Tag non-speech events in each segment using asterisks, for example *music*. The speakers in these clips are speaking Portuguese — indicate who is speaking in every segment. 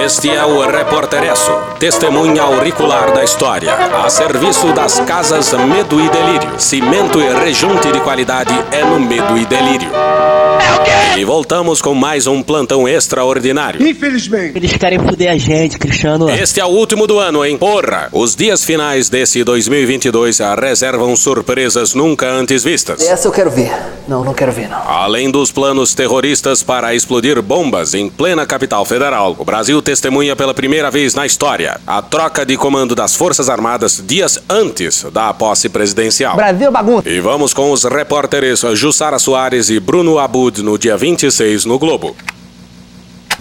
Speaker 1: Este é o Repórteresso, testemunha auricular da história, a serviço das casas Medo e Delírio. Cimento e rejunte de qualidade é no Medo e Delírio. E voltamos com mais um plantão extraordinário.
Speaker 2: Infelizmente.
Speaker 3: Eles querem foder a gente, Cristiano.
Speaker 1: Este é o último do ano, hein? Porra! Os dias finais desse 2022 reservam surpresas nunca antes vistas.
Speaker 4: Essa eu quero ver. Não, não quero ver, não.
Speaker 1: Além dos planos terroristas para explodir bombas em plena capital federal, o Brasil testemunha pela primeira vez na história a troca de comando das Forças Armadas dias antes da posse presidencial.
Speaker 4: Brasil bagunça.
Speaker 1: E vamos com os repórteres Jussara Soares e Bruno Abud no dia 26 no Globo.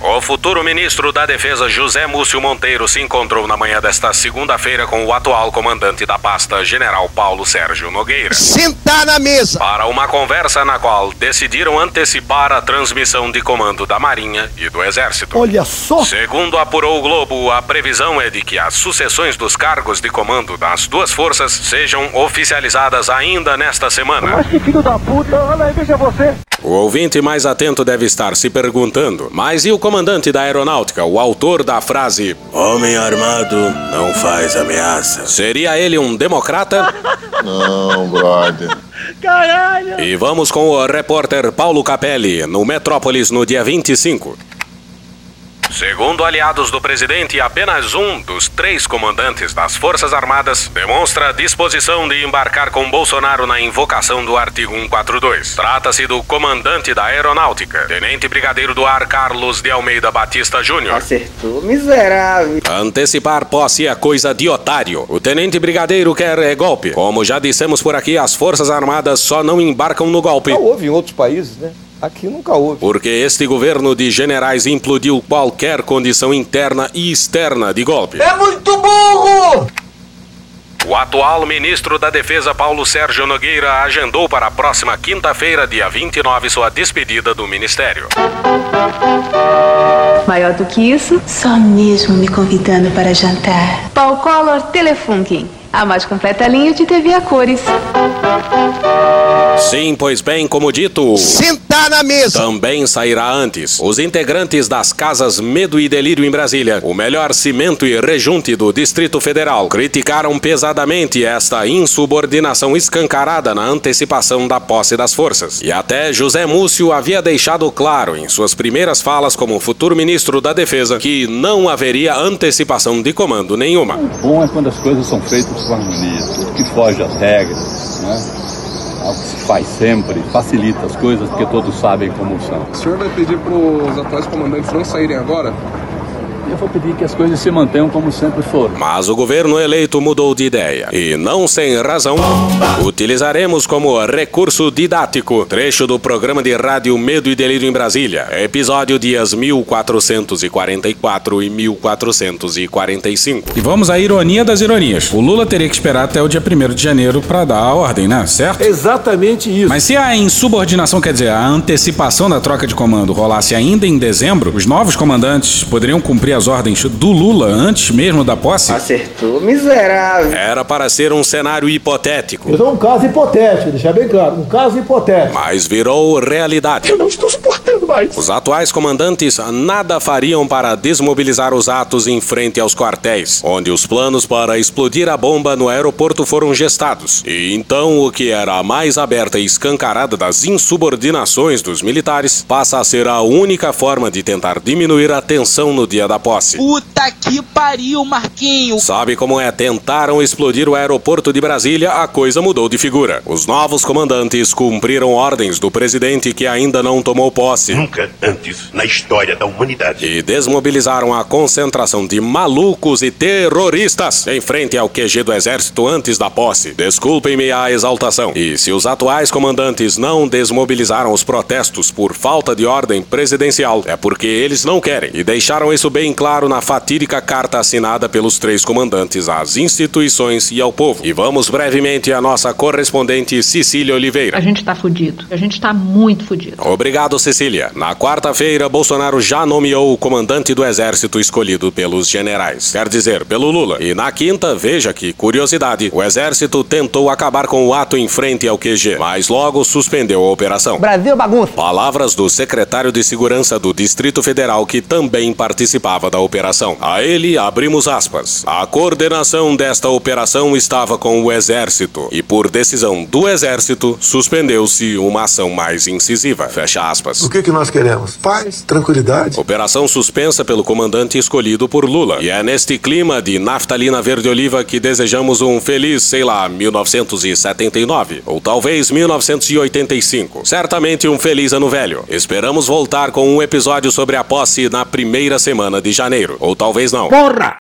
Speaker 1: O futuro ministro da Defesa José Múcio Monteiro se encontrou na manhã desta segunda-feira com o atual comandante da pasta, General Paulo Sérgio Nogueira.
Speaker 2: Sentar na mesa.
Speaker 1: Para uma conversa na qual decidiram antecipar a transmissão de comando da Marinha e do Exército.
Speaker 2: Olha só.
Speaker 1: Segundo apurou o Globo, a previsão é de que as sucessões dos cargos de comando das duas forças sejam oficializadas ainda nesta semana.
Speaker 2: que filho da puta. Olha aí, veja você.
Speaker 1: O ouvinte mais atento deve estar se perguntando: mas e o comandante da aeronáutica, o autor da frase Homem armado não faz ameaça? Seria ele um democrata? *laughs*
Speaker 5: Não, brother.
Speaker 2: Caralho.
Speaker 1: E vamos com o repórter Paulo Capelli, no Metrópolis, no dia 25. Segundo aliados do presidente, apenas um dos três comandantes das Forças Armadas demonstra disposição de embarcar com Bolsonaro na invocação do artigo 142. Trata-se do comandante da Aeronáutica, Tenente Brigadeiro do Ar Carlos de Almeida Batista Júnior.
Speaker 4: Acertou, miserável.
Speaker 1: Antecipar posse é coisa de otário. O tenente brigadeiro quer é golpe. Como já dissemos por aqui, as Forças Armadas só não embarcam no golpe.
Speaker 6: Já houve em outros países, né? Aqui nunca houve.
Speaker 1: Porque este governo de generais implodiu qualquer condição interna e externa de golpe.
Speaker 4: É muito burro!
Speaker 1: O atual ministro da Defesa, Paulo Sérgio Nogueira, agendou para a próxima quinta-feira, dia 29, sua despedida do ministério.
Speaker 7: Maior do que isso, só mesmo me convidando para jantar. Paul Color Telefunken, a mais completa linha de TV a cores.
Speaker 1: Sim, pois bem, como dito.
Speaker 2: Sentar na mesa.
Speaker 1: Também sairá antes. Os integrantes das casas Medo e Delírio em Brasília, o melhor cimento e rejunte do Distrito Federal, criticaram pesadamente esta insubordinação escancarada na antecipação da posse das forças. E até José Múcio havia deixado claro em suas primeiras falas como futuro ministro da Defesa que não haveria antecipação de comando nenhuma.
Speaker 8: bom é quando as coisas são feitas harmonia, tudo que foge às regras, né? Algo que se faz sempre, facilita as coisas porque todos sabem como são.
Speaker 9: O senhor vai pedir para os atuais comandantes não saírem agora?
Speaker 8: Eu vou pedir que as coisas se mantenham como sempre foram.
Speaker 1: Mas o governo eleito mudou de ideia. E não sem razão, utilizaremos como recurso didático trecho do programa de rádio Medo e Delírio em Brasília, episódio dias 1444 e 1445.
Speaker 10: E vamos à ironia das ironias. O Lula teria que esperar até o dia 1 de janeiro para dar a ordem, né? Certo?
Speaker 6: Exatamente isso.
Speaker 10: Mas se a insubordinação, quer dizer, a antecipação da troca de comando rolasse ainda em dezembro, os novos comandantes poderiam cumprir as ordens do Lula antes mesmo da posse?
Speaker 4: Acertou, miserável.
Speaker 1: Era para ser um cenário hipotético,
Speaker 6: Eu dou um caso hipotético, deixar bem claro. Um caso hipotético.
Speaker 1: mas virou realidade.
Speaker 2: Eu não estou suportando mais.
Speaker 1: Os atuais comandantes nada fariam para desmobilizar os atos em frente aos quartéis, onde os planos para explodir a bomba no aeroporto foram gestados. E então o que era a mais aberta e escancarada das insubordinações dos militares passa a ser a única forma de tentar diminuir a tensão no dia da posse.
Speaker 3: Puta que pariu, Marquinho.
Speaker 1: Sabe como é? Tentaram explodir o aeroporto de Brasília, a coisa mudou de figura. Os novos comandantes cumpriram ordens do presidente que ainda não tomou posse.
Speaker 11: Nunca antes na história da humanidade.
Speaker 1: E desmobilizaram a concentração de malucos e terroristas em frente ao QG do exército antes da posse. Desculpem-me a exaltação. E se os atuais comandantes não desmobilizaram os protestos por falta de ordem presidencial, é porque eles não querem. E deixaram isso bem claro na fatídica carta assinada pelos três comandantes às instituições e ao povo. E vamos brevemente à nossa correspondente Cecília Oliveira.
Speaker 7: A gente tá fudido. A gente tá muito fudido.
Speaker 1: Obrigado, Cecília. Na quarta-feira, Bolsonaro já nomeou o comandante do exército escolhido pelos generais. Quer dizer, pelo Lula. E na quinta, veja que curiosidade, o exército tentou acabar com o ato em frente ao QG, mas logo suspendeu a operação.
Speaker 2: Brasil bagunça.
Speaker 1: Palavras do secretário de Segurança do Distrito Federal que também participava da operação. A ele abrimos aspas. A coordenação desta operação estava com o Exército e por decisão do Exército suspendeu-se uma ação mais incisiva. Fecha aspas.
Speaker 12: O que, que nós queremos? Paz, tranquilidade.
Speaker 1: Operação suspensa pelo comandante escolhido por Lula. E é neste clima de naftalina verde-oliva que desejamos um feliz, sei lá, 1979 ou talvez 1985. Certamente um feliz ano velho. Esperamos voltar com um episódio sobre a posse na primeira semana de janeiro. Ou talvez não.
Speaker 2: Porra!